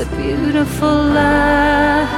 a beautiful life.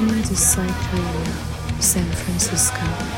Listening to Psych Radio, San Francisco.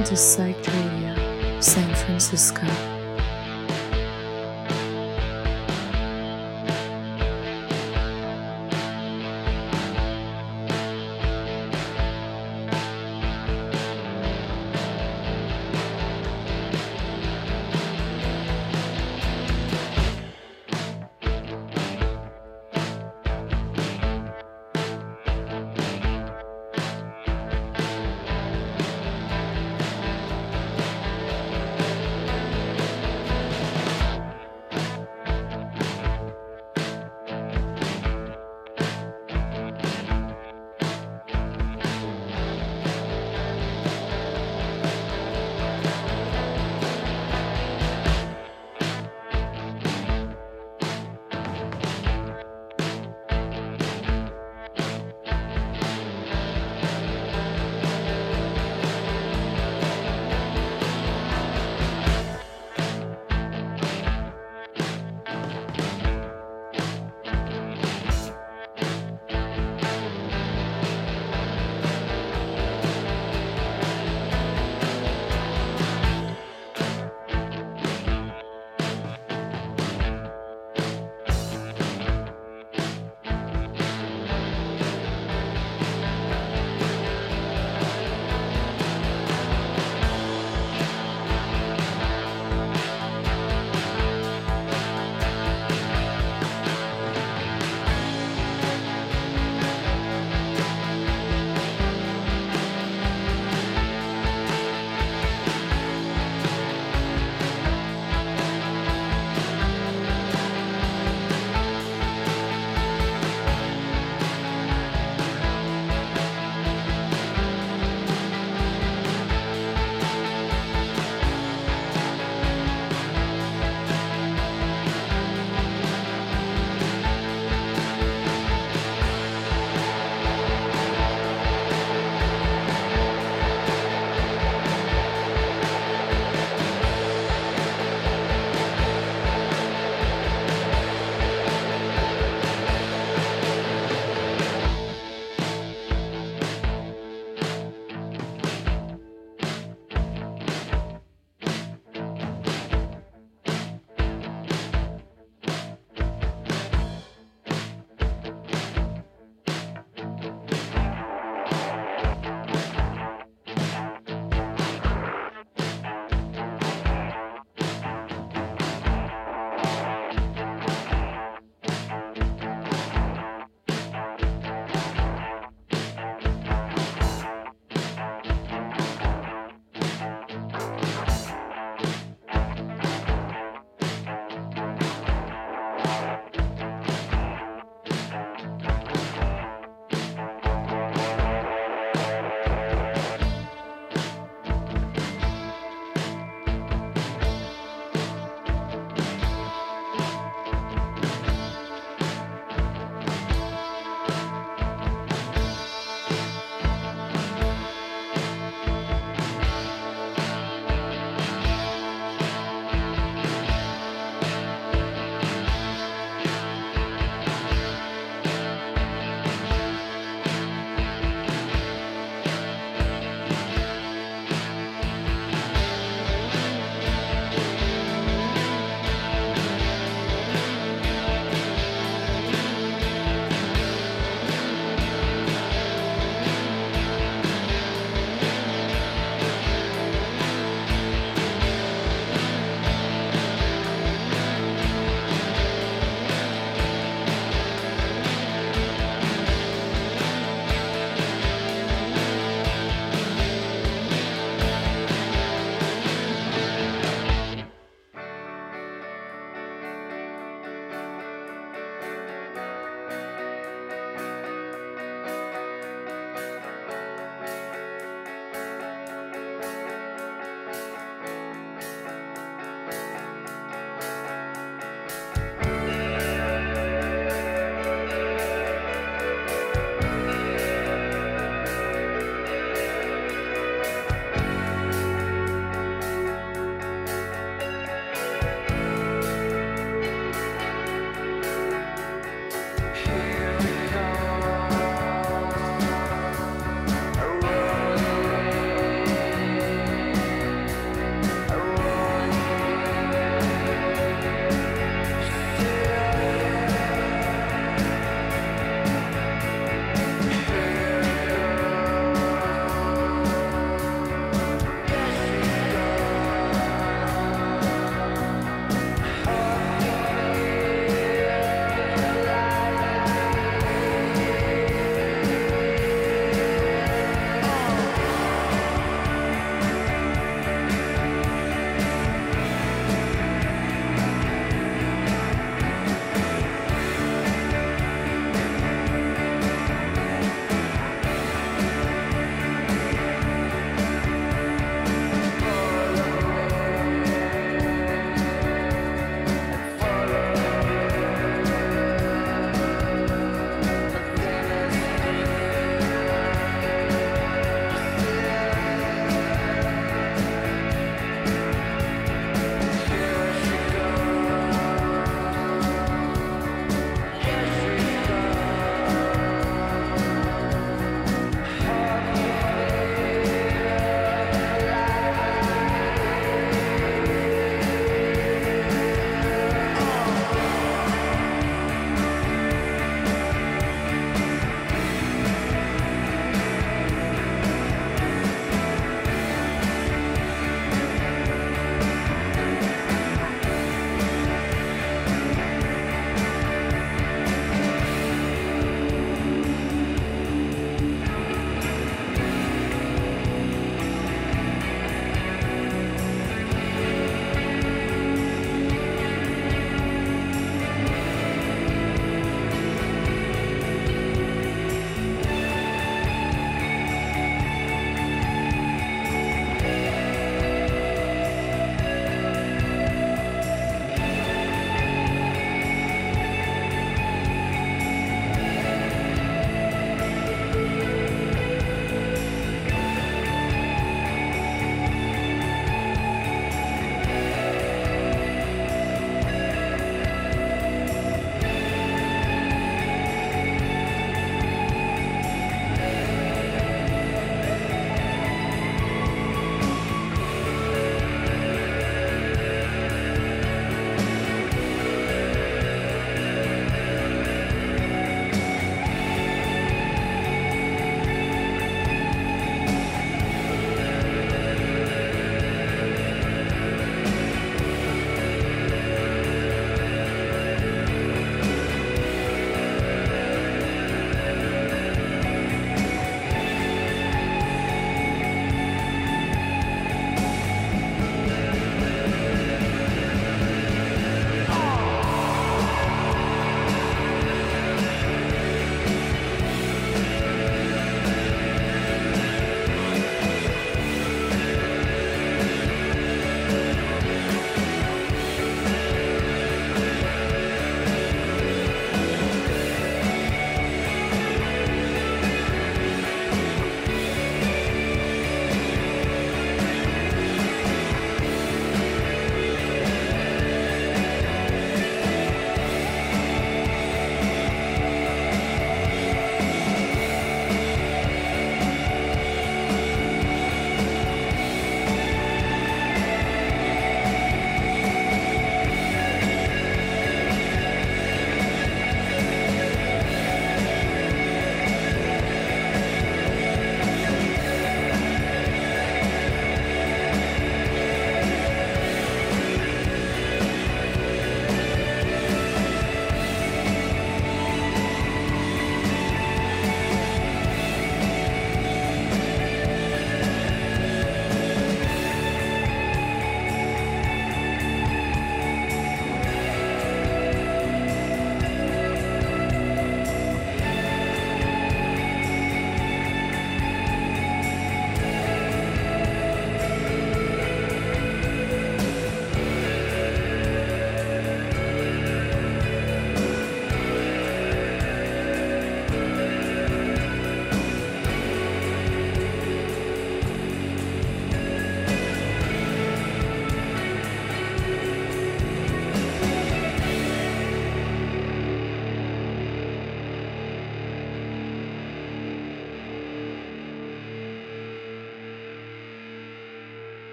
Listening to Psych Radio, San Francisco.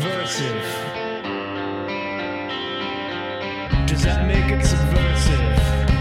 Subversive? Does that make it subversive?